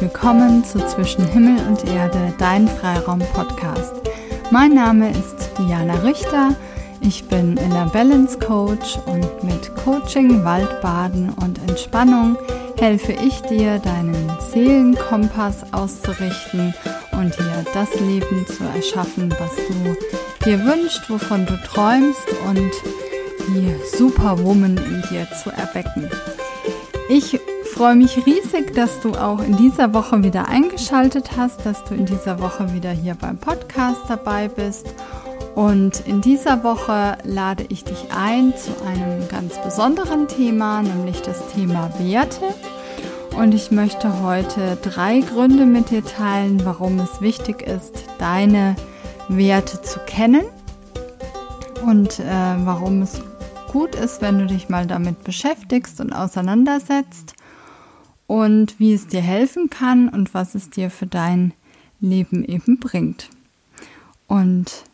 willkommen zu Zwischen Himmel und Erde, dein Freiraum-Podcast. Mein Name ist Diana Richter. Ich bin Inner Balance Coach und mit Coaching, Waldbaden und Entspannung helfe ich dir, deinen Seelenkompass auszurichten und dir das Leben zu erschaffen, was du dir wünschst, wovon du träumst und die Superwoman in dir zu erwecken. Ich freue mich riesig, dass du auch in dieser Woche wieder eingeschaltet hast, dass du in dieser Woche wieder hier beim Podcast dabei bist. Und in dieser Woche lade ich dich ein zu einem ganz besonderen Thema, nämlich das Thema Werte. Und ich möchte heute drei Gründe mit dir teilen, warum es wichtig ist, deine Werte zu kennen und äh, warum es gut ist, wenn du dich mal damit beschäftigst und auseinandersetzt und wie es dir helfen kann und was es dir für dein Leben eben bringt. Und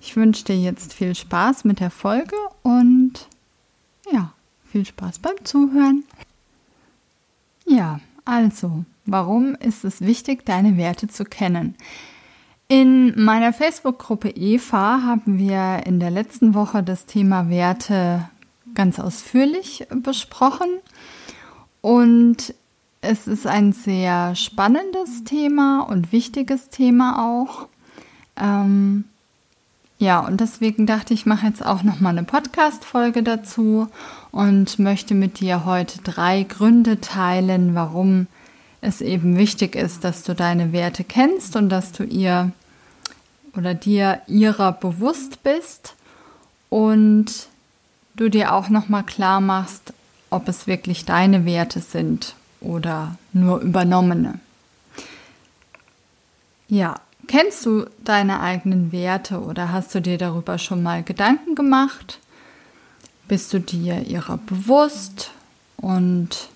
ich wünsche dir jetzt viel Spaß mit der Folge und ja, viel Spaß beim Zuhören. Ja, also, warum ist es wichtig, deine Werte zu kennen? In meiner Facebook-Gruppe Eva haben wir in der letzten Woche das Thema Werte ganz ausführlich besprochen. Und es ist ein sehr spannendes Thema und wichtiges Thema auch. Ähm, ja, und deswegen dachte ich, ich mache jetzt auch noch mal eine Podcast-Folge dazu und möchte mit dir heute drei Gründe teilen, warum es eben wichtig ist, dass du deine Werte kennst und dass du ihr oder dir ihrer bewusst bist und du dir auch noch mal klar machst, ob es wirklich deine Werte sind oder nur übernommene. Ja, kennst du deine eigenen Werte oder hast du dir darüber schon mal Gedanken gemacht? Bist du dir ihrer bewusst und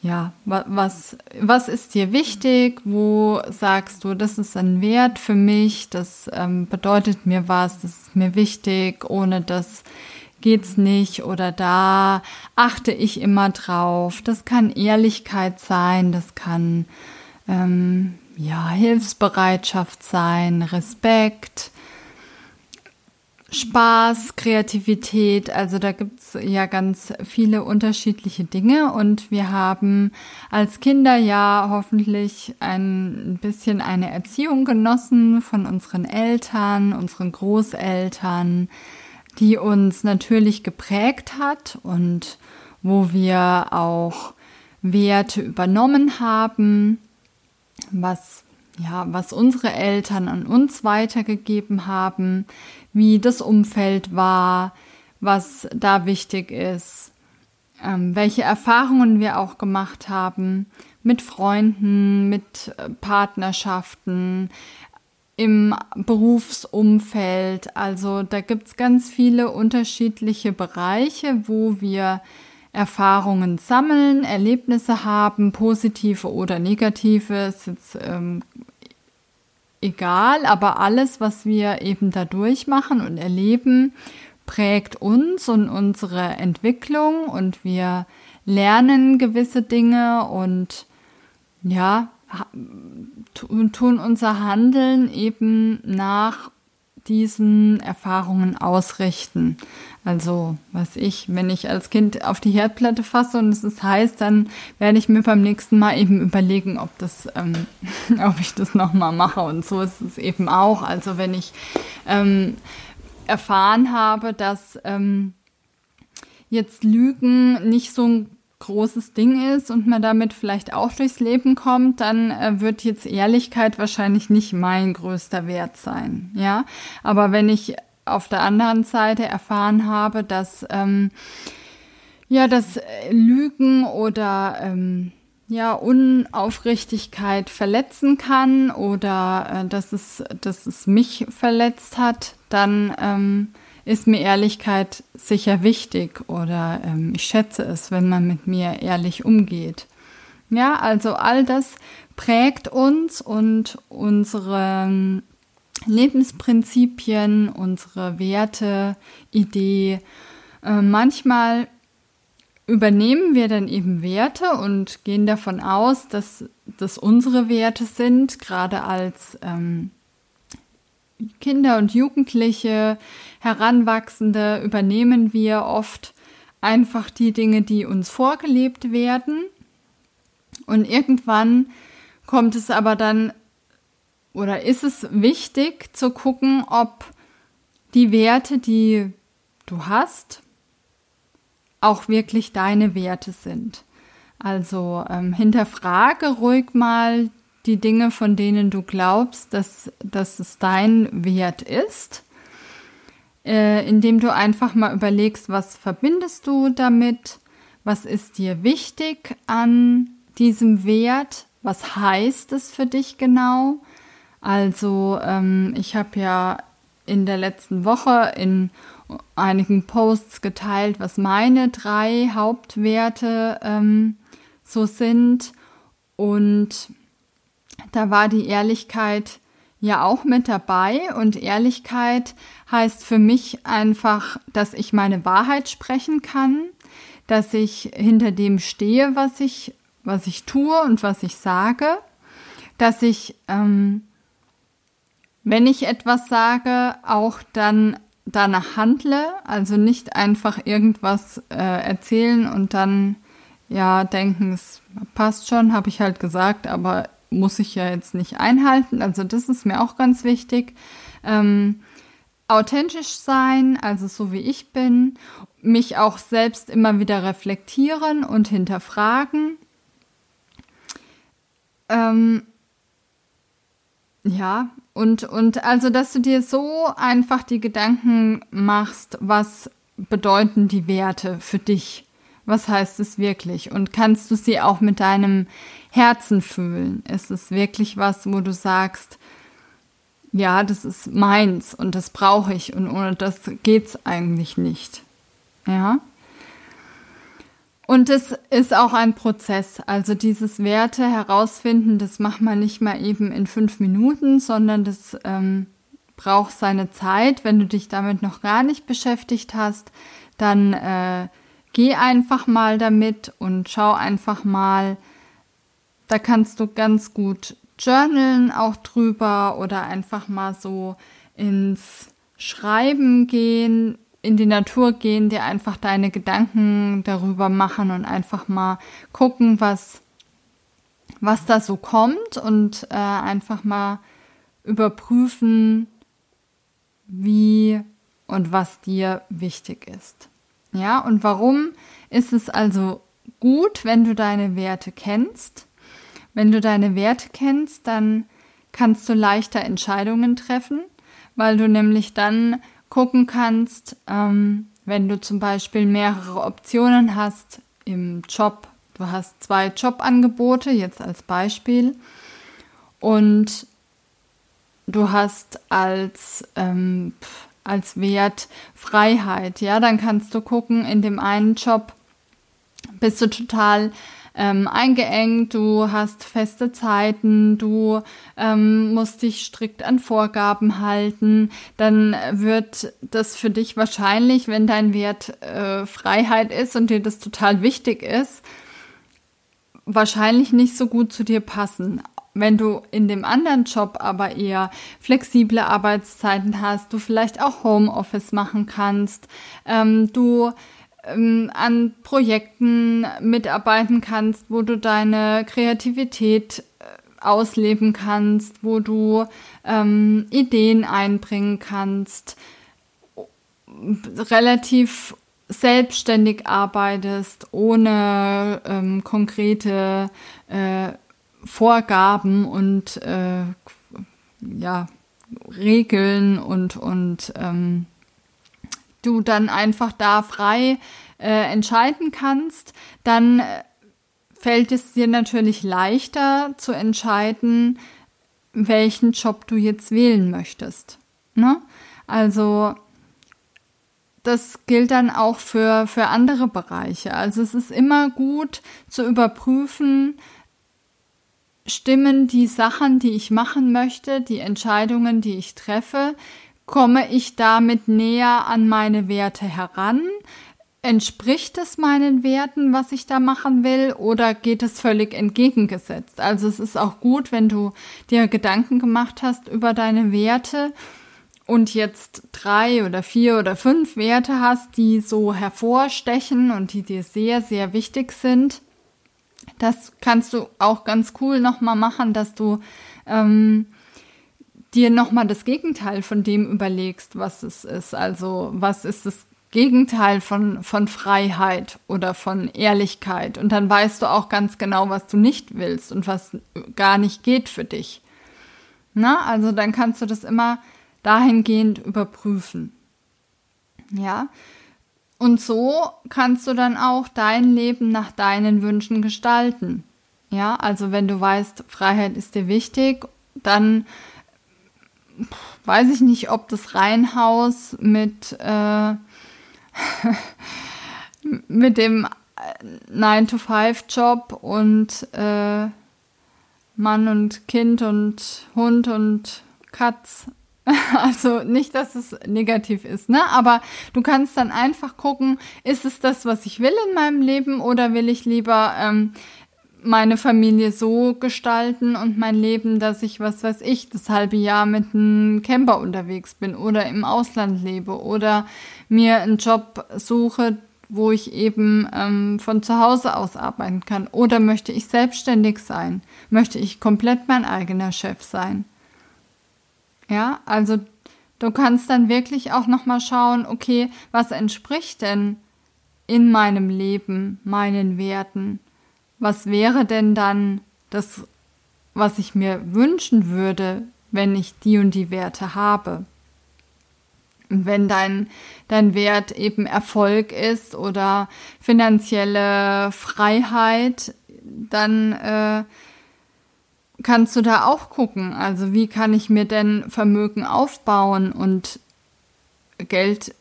ja, was, was ist dir wichtig? Wo sagst du, das ist ein Wert für mich, das ähm, bedeutet mir was, das ist mir wichtig, ohne das geht's nicht oder da achte ich immer drauf. Das kann Ehrlichkeit sein, das kann ähm, ja Hilfsbereitschaft sein, Respekt, Spaß, Kreativität, also da gibt's ja ganz viele unterschiedliche Dinge. Und wir haben als Kinder ja hoffentlich ein bisschen eine Erziehung genossen von unseren Eltern, unseren Großeltern, die uns natürlich geprägt hat und wo wir auch Werte übernommen haben, was ja, was unsere Eltern an uns weitergegeben haben, wie das Umfeld war, was da wichtig ist, ähm, welche Erfahrungen wir auch gemacht haben mit Freunden, mit äh, Partnerschaften, im Berufsumfeld. Also da gibt es ganz viele unterschiedliche Bereiche, wo wir Erfahrungen sammeln, Erlebnisse haben, positive oder negative, ist jetzt ähm, egal, aber alles, was wir eben da durchmachen und erleben, prägt uns und unsere Entwicklung und wir lernen gewisse Dinge und ja, tun unser Handeln eben nach diesen Erfahrungen ausrichten. Also, was ich, wenn ich als Kind auf die Herdplatte fasse und es ist heiß, dann werde ich mir beim nächsten Mal eben überlegen, ob das, ähm, ob ich das nochmal mache. Und so ist es eben auch. Also, wenn ich ähm, erfahren habe, dass ähm, jetzt Lügen nicht so ein großes Ding ist und man damit vielleicht auch durchs Leben kommt, dann äh, wird jetzt Ehrlichkeit wahrscheinlich nicht mein größter Wert sein. Ja, aber wenn ich auf der anderen Seite erfahren habe, dass ähm, ja, dass Lügen oder ähm, ja Unaufrichtigkeit verletzen kann oder äh, dass es dass es mich verletzt hat, dann ähm, ist mir Ehrlichkeit sicher wichtig oder ähm, ich schätze es, wenn man mit mir ehrlich umgeht. Ja, also all das prägt uns und unsere ähm, Lebensprinzipien, unsere Werte, Idee. Äh, manchmal übernehmen wir dann eben Werte und gehen davon aus, dass das unsere Werte sind, gerade als ähm, Kinder und Jugendliche, Heranwachsende übernehmen wir oft einfach die Dinge, die uns vorgelebt werden. Und irgendwann kommt es aber dann oder ist es wichtig zu gucken, ob die Werte, die du hast, auch wirklich deine Werte sind. Also ähm, hinterfrage ruhig mal die Dinge, von denen du glaubst, dass, dass es dein Wert ist, äh, indem du einfach mal überlegst, was verbindest du damit, was ist dir wichtig an diesem Wert, was heißt es für dich genau. Also ähm, ich habe ja in der letzten Woche in einigen Posts geteilt, was meine drei Hauptwerte ähm, so sind. Und da war die Ehrlichkeit ja auch mit dabei. Und Ehrlichkeit heißt für mich einfach, dass ich meine Wahrheit sprechen kann, dass ich hinter dem stehe, was ich, was ich tue und was ich sage, dass ich, ähm, wenn ich etwas sage, auch dann danach handle, also nicht einfach irgendwas äh, erzählen und dann ja denken, es passt schon, habe ich halt gesagt, aber muss ich ja jetzt nicht einhalten. Also das ist mir auch ganz wichtig. Ähm, authentisch sein, also so wie ich bin, mich auch selbst immer wieder reflektieren und hinterfragen. Ähm, ja, und, und also, dass du dir so einfach die Gedanken machst, was bedeuten die Werte für dich? Was heißt es wirklich? Und kannst du sie auch mit deinem Herzen fühlen? Ist es wirklich was, wo du sagst, ja, das ist meins und das brauche ich und ohne das geht's eigentlich nicht. Ja? Und es ist auch ein Prozess. Also dieses Werte herausfinden, das macht man nicht mal eben in fünf Minuten, sondern das ähm, braucht seine Zeit. Wenn du dich damit noch gar nicht beschäftigt hast, dann äh, geh einfach mal damit und schau einfach mal. Da kannst du ganz gut journalen auch drüber oder einfach mal so ins Schreiben gehen, in die Natur gehen, dir einfach deine Gedanken darüber machen und einfach mal gucken, was, was da so kommt und äh, einfach mal überprüfen, wie und was dir wichtig ist. Ja, und warum ist es also gut, wenn du deine Werte kennst? Wenn du deine Werte kennst, dann kannst du leichter Entscheidungen treffen, weil du nämlich dann gucken kannst, ähm, wenn du zum Beispiel mehrere Optionen hast im Job. Du hast zwei Jobangebote, jetzt als Beispiel, und du hast als ähm, als Wert Freiheit. Ja, dann kannst du gucken, in dem einen Job bist du total ähm, eingeengt, du hast feste Zeiten, du ähm, musst dich strikt an Vorgaben halten, dann wird das für dich wahrscheinlich, wenn dein Wert äh, Freiheit ist und dir das total wichtig ist, wahrscheinlich nicht so gut zu dir passen. Wenn du in dem anderen Job aber eher flexible Arbeitszeiten hast, du vielleicht auch Homeoffice machen kannst, ähm, du ähm, an Projekten mitarbeiten kannst, wo du deine Kreativität äh, ausleben kannst, wo du ähm, Ideen einbringen kannst, relativ selbstständig arbeitest, ohne ähm, konkrete äh, Vorgaben und äh, ja, Regeln und, und ähm, du dann einfach da frei äh, entscheiden kannst, dann äh, fällt es dir natürlich leichter zu entscheiden, welchen Job du jetzt wählen möchtest. Ne? Also das gilt dann auch für, für andere Bereiche. Also es ist immer gut zu überprüfen, stimmen die Sachen, die ich machen möchte, die Entscheidungen, die ich treffe, komme ich damit näher an meine Werte heran? entspricht es meinen Werten, was ich da machen will, oder geht es völlig entgegengesetzt? Also es ist auch gut, wenn du dir Gedanken gemacht hast über deine Werte und jetzt drei oder vier oder fünf Werte hast, die so hervorstechen und die dir sehr, sehr wichtig sind. Das kannst du auch ganz cool nochmal machen, dass du ähm, dir nochmal das Gegenteil von dem überlegst, was es ist. Also was ist das Gegenteil von, von Freiheit oder von Ehrlichkeit. Und dann weißt du auch ganz genau, was du nicht willst und was gar nicht geht für dich. Na, also dann kannst du das immer dahingehend überprüfen. Ja. Und so kannst du dann auch dein Leben nach deinen Wünschen gestalten. Ja, also wenn du weißt, Freiheit ist dir wichtig, dann weiß ich nicht, ob das Reihenhaus mit äh, mit dem 9-to-5-Job und äh, Mann und Kind und Hund und Katz. Also nicht, dass es negativ ist, ne? Aber du kannst dann einfach gucken, ist es das, was ich will in meinem Leben oder will ich lieber ähm, meine Familie so gestalten und mein Leben, dass ich, was weiß ich, das halbe Jahr mit einem Camper unterwegs bin oder im Ausland lebe oder mir einen Job suche, wo ich eben ähm, von zu Hause aus arbeiten kann. Oder möchte ich selbstständig sein? Möchte ich komplett mein eigener Chef sein? Ja, also du kannst dann wirklich auch nochmal schauen, okay, was entspricht denn in meinem Leben meinen Werten? was wäre denn dann das, was ich mir wünschen würde, wenn ich die und die Werte habe? Und wenn dein, dein Wert eben Erfolg ist oder finanzielle Freiheit, dann äh, kannst du da auch gucken. Also wie kann ich mir denn Vermögen aufbauen und Geld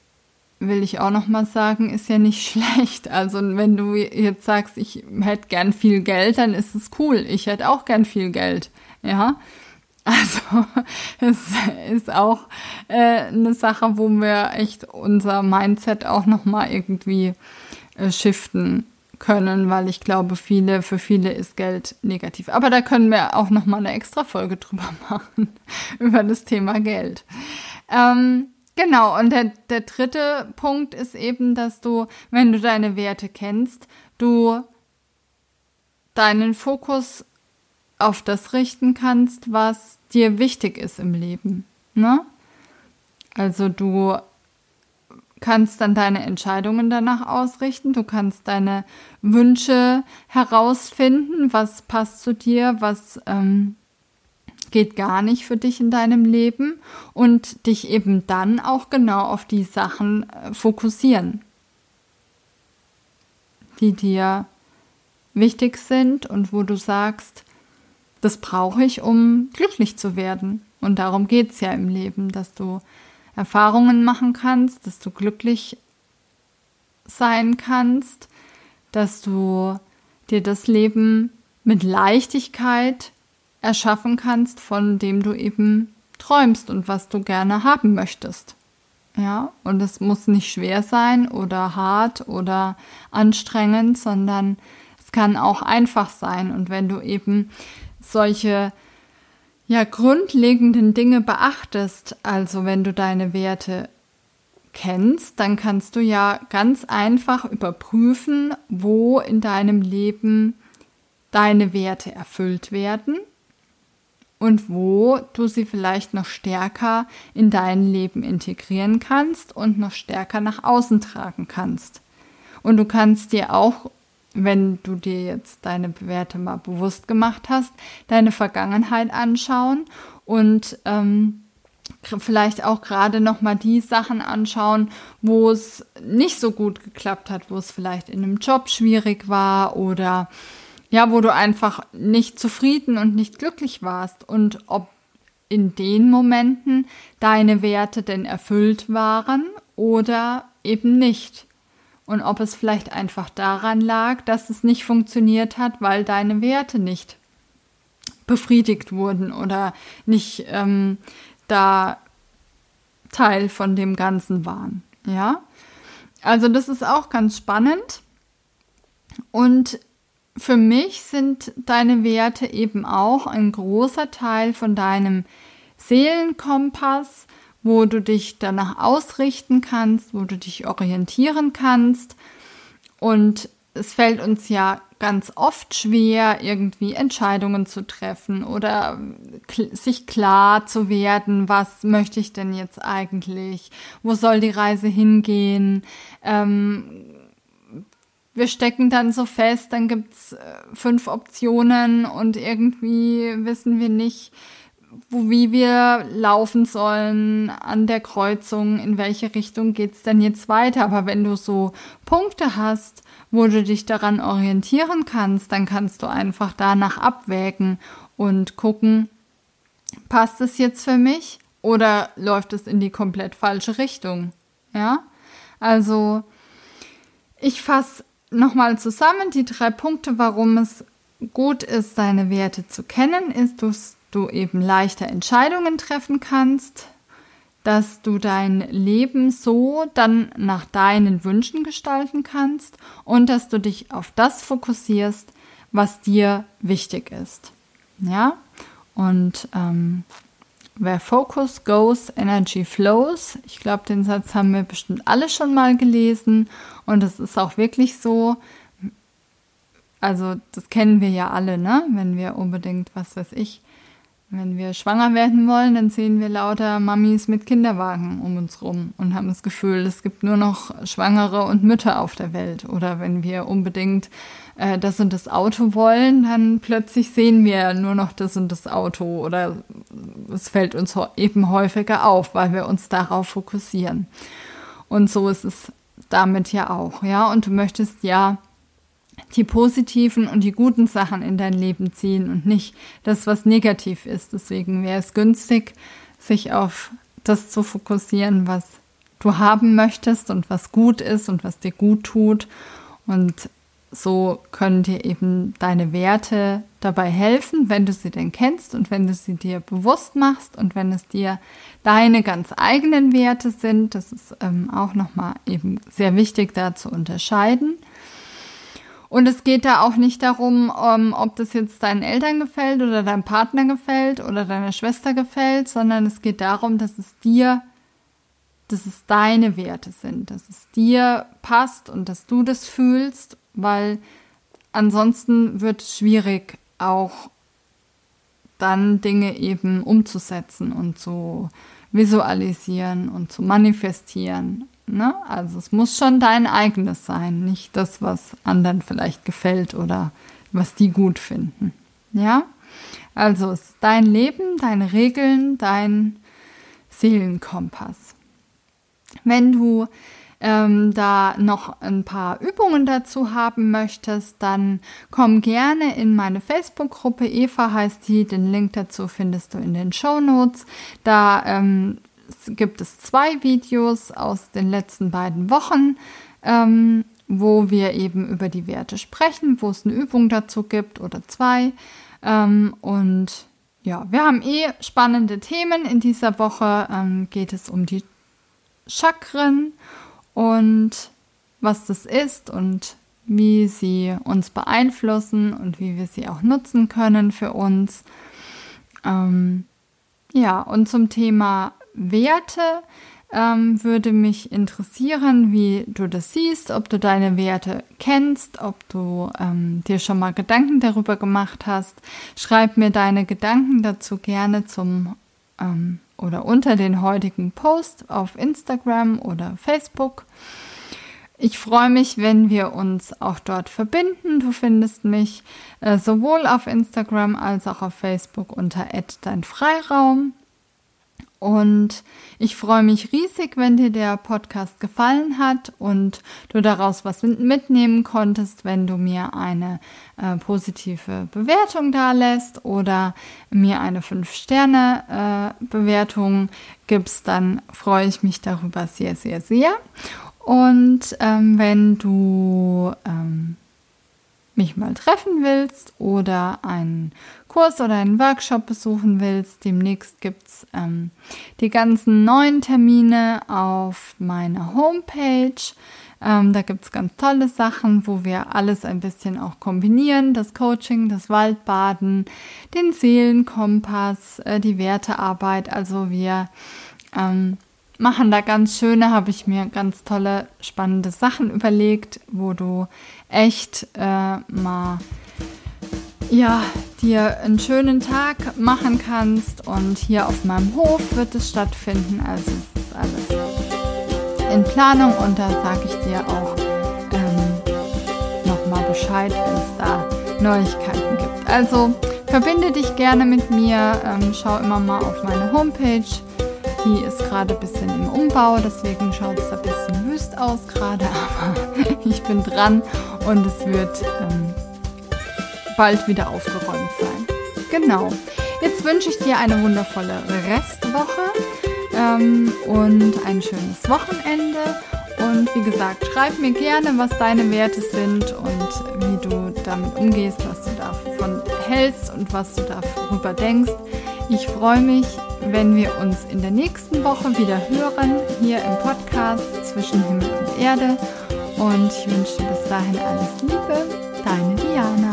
will ich auch noch mal sagen, ist ja nicht schlecht. Also wenn du jetzt sagst, ich hätte gern viel Geld, dann ist es cool. Ich hätte auch gern viel Geld. Ja. Also es ist auch äh, eine Sache, wo wir echt unser Mindset auch noch mal irgendwie äh, shiften können, weil ich glaube, viele für viele ist Geld negativ. Aber da können wir auch noch mal eine extra Folge drüber machen über das Thema Geld. Ähm, Genau, und der, der dritte Punkt ist eben, dass du, wenn du deine Werte kennst, du deinen Fokus auf das richten kannst, was dir wichtig ist im Leben. Ne? Also du kannst dann deine Entscheidungen danach ausrichten, du kannst deine Wünsche herausfinden, was passt zu dir, was ähm, geht gar nicht für dich in deinem Leben? Und dich eben dann auch genau auf die Sachen äh, fokussieren, die dir wichtig sind und wo du sagst, das brauche ich, um glücklich zu werden. Und darum geht es ja im Leben, dass du Erfahrungen machen kannst, dass du glücklich sein kannst, dass du dir das Leben mit Leichtigkeit erschaffen kannst, von dem du eben träumst und was du gerne haben möchtest. Ja, und es muss nicht schwer sein oder hart oder anstrengend, sondern es kann auch einfach sein. Und wenn du eben solche ja grundlegenden Dinge beachtest, also wenn du deine Werte kennst, dann kannst du ja ganz einfach überprüfen, wo in deinem Leben deine Werte erfüllt werden und wo du sie vielleicht noch stärker in dein Leben integrieren kannst und noch stärker nach außen tragen kannst. Und du kannst dir auch, wenn du dir jetzt deine Werte mal bewusst gemacht hast, deine Vergangenheit anschauen und ähm, vielleicht auch gerade noch mal die Sachen anschauen, wo es nicht so gut geklappt hat, wo es vielleicht in einem Job schwierig war oder ja, wo du einfach nicht zufrieden und nicht glücklich warst und ob in den Momenten deine Werte denn erfüllt waren oder eben nicht. Und ob es vielleicht einfach daran lag, dass es nicht funktioniert hat, weil deine Werte nicht befriedigt wurden oder nicht ähm, da Teil von dem Ganzen waren. Ja, Also das ist auch ganz spannend. Und für mich sind deine Werte eben auch ein großer Teil von deinem Seelenkompass, wo du dich danach ausrichten kannst, wo du dich orientieren kannst. Und es fällt uns ja ganz oft schwer, irgendwie Entscheidungen zu treffen oder sich klar zu werden, was möchte ich denn jetzt eigentlich, wo soll die Reise hingehen. Ähm, wir stecken dann so fest, dann gibt's äh, fünf Optionen und irgendwie wissen wir nicht, wo, wie wir laufen sollen an der Kreuzung, in welche Richtung geht's denn jetzt weiter. Aber wenn du so Punkte hast, wo du dich daran orientieren kannst, dann kannst du einfach danach abwägen und gucken, passt es jetzt für mich oder läuft es in die komplett falsche Richtung? Ja, also ich fasse nochmal zusammen die drei Punkte, warum es gut ist, deine Werte zu kennen, ist, dass du eben leichter Entscheidungen treffen kannst, dass du dein Leben so dann nach deinen Wünschen gestalten kannst und dass du dich auf das fokussierst, was dir wichtig ist. Ja, und ähm, where focus goes, energy flows. Ich glaube, den Satz haben wir bestimmt alle schon mal gelesen und es ist auch wirklich so. Also, das kennen wir ja alle, ne? Wenn wir unbedingt, was weiß ich, wenn wir schwanger werden wollen, dann sehen wir lauter Mamis mit Kinderwagen um uns rum und haben das Gefühl, es gibt nur noch Schwangere und Mütter auf der Welt. Oder wenn wir unbedingt äh, das und das Auto wollen, dann plötzlich sehen wir nur noch das und das Auto. Oder es fällt uns eben häufiger auf, weil wir uns darauf fokussieren. Und so ist es damit ja auch, ja. Und du möchtest ja die positiven und die guten Sachen in dein Leben ziehen und nicht das, was negativ ist. Deswegen wäre es günstig, sich auf das zu fokussieren, was du haben möchtest und was gut ist und was dir gut tut. Und so können dir eben deine Werte dabei helfen, wenn du sie denn kennst und wenn du sie dir bewusst machst und wenn es dir deine ganz eigenen Werte sind. Das ist ähm, auch nochmal eben sehr wichtig da zu unterscheiden. Und es geht da auch nicht darum, um, ähm, ob das jetzt deinen Eltern gefällt oder deinem Partner gefällt oder deiner Schwester gefällt, sondern es geht darum, dass es dir, dass es deine Werte sind, dass es dir passt und dass du das fühlst, weil ansonsten wird es schwierig, auch dann Dinge eben umzusetzen und zu visualisieren und zu manifestieren. Ne? Also es muss schon dein eigenes sein, nicht das, was anderen vielleicht gefällt oder was die gut finden. Ja? Also es ist dein Leben, deine Regeln, dein Seelenkompass. Wenn du ähm, da noch ein paar Übungen dazu haben möchtest, dann komm gerne in meine Facebook-Gruppe. Eva heißt die. Den Link dazu findest du in den Show Notes. Da ähm, gibt es zwei Videos aus den letzten beiden Wochen, ähm, wo wir eben über die Werte sprechen, wo es eine Übung dazu gibt oder zwei. Ähm, und ja, wir haben eh spannende Themen. In dieser Woche ähm, geht es um die Chakren und was das ist und wie sie uns beeinflussen und wie wir sie auch nutzen können für uns. Ähm, ja, und zum Thema Werte ähm, würde mich interessieren, wie du das siehst, ob du deine Werte kennst, ob du ähm, dir schon mal Gedanken darüber gemacht hast. Schreib mir deine Gedanken dazu gerne zum ähm, oder unter den heutigen Post auf Instagram oder Facebook. Ich freue mich, wenn wir uns auch dort verbinden. Du findest mich äh, sowohl auf Instagram als auch auf Facebook unter dein Freiraum. Und ich freue mich riesig, wenn dir der Podcast gefallen hat und du daraus was mitnehmen konntest, wenn du mir eine äh, positive Bewertung da lässt oder mir eine 5-Sterne-Bewertung äh, gibst, dann freue ich mich darüber sehr, sehr, sehr. Und ähm, wenn du ähm, mich mal treffen willst oder einen Kurs oder einen Workshop besuchen willst, demnächst gibt es ähm, die ganzen neuen Termine auf meiner Homepage. Ähm, da gibt es ganz tolle Sachen, wo wir alles ein bisschen auch kombinieren. Das Coaching, das Waldbaden, den Seelenkompass, äh, die Wertearbeit. Also wir ähm, machen da ganz schöne, habe ich mir ganz tolle, spannende Sachen überlegt, wo du echt äh, mal ja, dir einen schönen Tag machen kannst. Und hier auf meinem Hof wird es stattfinden. Also es ist alles in Planung und da sage ich dir auch ähm, nochmal Bescheid, wenn es da Neuigkeiten gibt. Also verbinde dich gerne mit mir, ähm, schau immer mal auf meine Homepage die ist gerade ein bisschen im Umbau, deswegen schaut es ein bisschen wüst aus gerade, aber ich bin dran und es wird ähm, bald wieder aufgeräumt sein. Genau. Jetzt wünsche ich dir eine wundervolle Restwoche ähm, und ein schönes Wochenende. Und wie gesagt, schreib mir gerne, was deine Werte sind und wie du damit umgehst, was du davon hältst und was du darüber denkst. Ich freue mich, wenn wir uns in der nächsten Woche wieder hören, hier im Podcast zwischen Himmel und Erde. Und ich wünsche dir bis dahin alles Liebe, deine Diana.